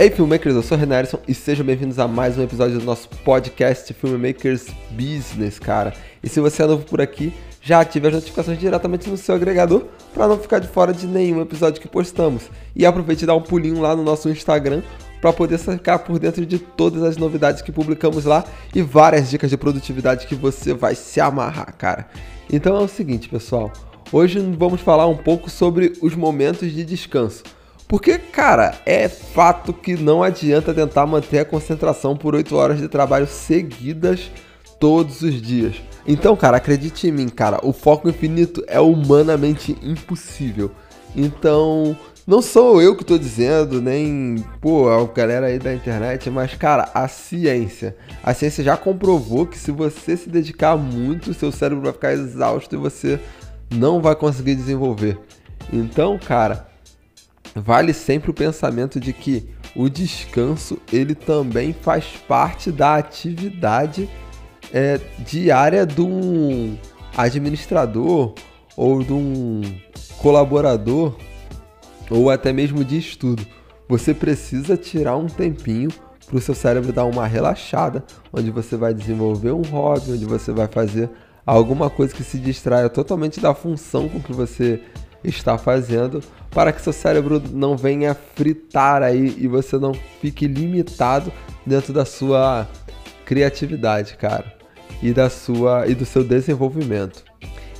Ei, filmmakers, eu sou o Renan Erison e sejam bem-vindos a mais um episódio do nosso podcast Filmmakers Business, cara. E se você é novo por aqui, já ative as notificações diretamente no seu agregador para não ficar de fora de nenhum episódio que postamos. E aproveite e dá um pulinho lá no nosso Instagram para poder ficar por dentro de todas as novidades que publicamos lá e várias dicas de produtividade que você vai se amarrar, cara. Então é o seguinte, pessoal. Hoje vamos falar um pouco sobre os momentos de descanso. Porque, cara, é fato que não adianta tentar manter a concentração por 8 horas de trabalho seguidas todos os dias. Então, cara, acredite em mim, cara, o foco infinito é humanamente impossível. Então, não sou eu que tô dizendo, nem, pô, a galera aí da internet, mas, cara, a ciência. A ciência já comprovou que se você se dedicar muito, seu cérebro vai ficar exausto e você não vai conseguir desenvolver. Então, cara, vale sempre o pensamento de que o descanso ele também faz parte da atividade é, diária de um administrador ou de um colaborador ou até mesmo de estudo. Você precisa tirar um tempinho para o seu cérebro dar uma relaxada, onde você vai desenvolver um hobby, onde você vai fazer alguma coisa que se distraia totalmente da função com que você está fazendo para que seu cérebro não venha fritar aí e você não fique limitado dentro da sua criatividade, cara, e da sua e do seu desenvolvimento.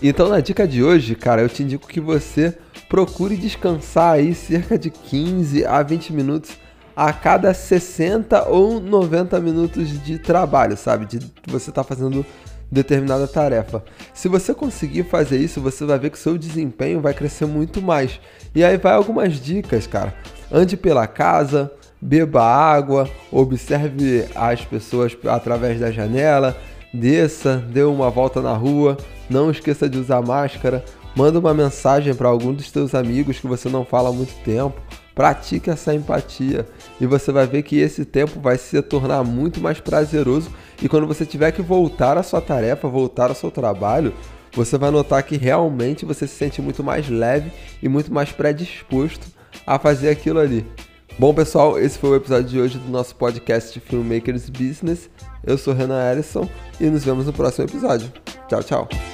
Então, na dica de hoje, cara, eu te indico que você procure descansar aí cerca de 15 a 20 minutos a cada 60 ou 90 minutos de trabalho, sabe? De você tá fazendo determinada tarefa. Se você conseguir fazer isso, você vai ver que seu desempenho vai crescer muito mais. E aí vai algumas dicas, cara. Ande pela casa, beba água, observe as pessoas através da janela, desça, dê uma volta na rua, não esqueça de usar máscara, manda uma mensagem para algum dos seus amigos que você não fala há muito tempo. Pratique essa empatia e você vai ver que esse tempo vai se tornar muito mais prazeroso e quando você tiver que voltar à sua tarefa, voltar ao seu trabalho, você vai notar que realmente você se sente muito mais leve e muito mais predisposto a fazer aquilo ali. Bom, pessoal, esse foi o episódio de hoje do nosso podcast Filmmakers Business. Eu sou Renan Ellison e nos vemos no próximo episódio. Tchau, tchau.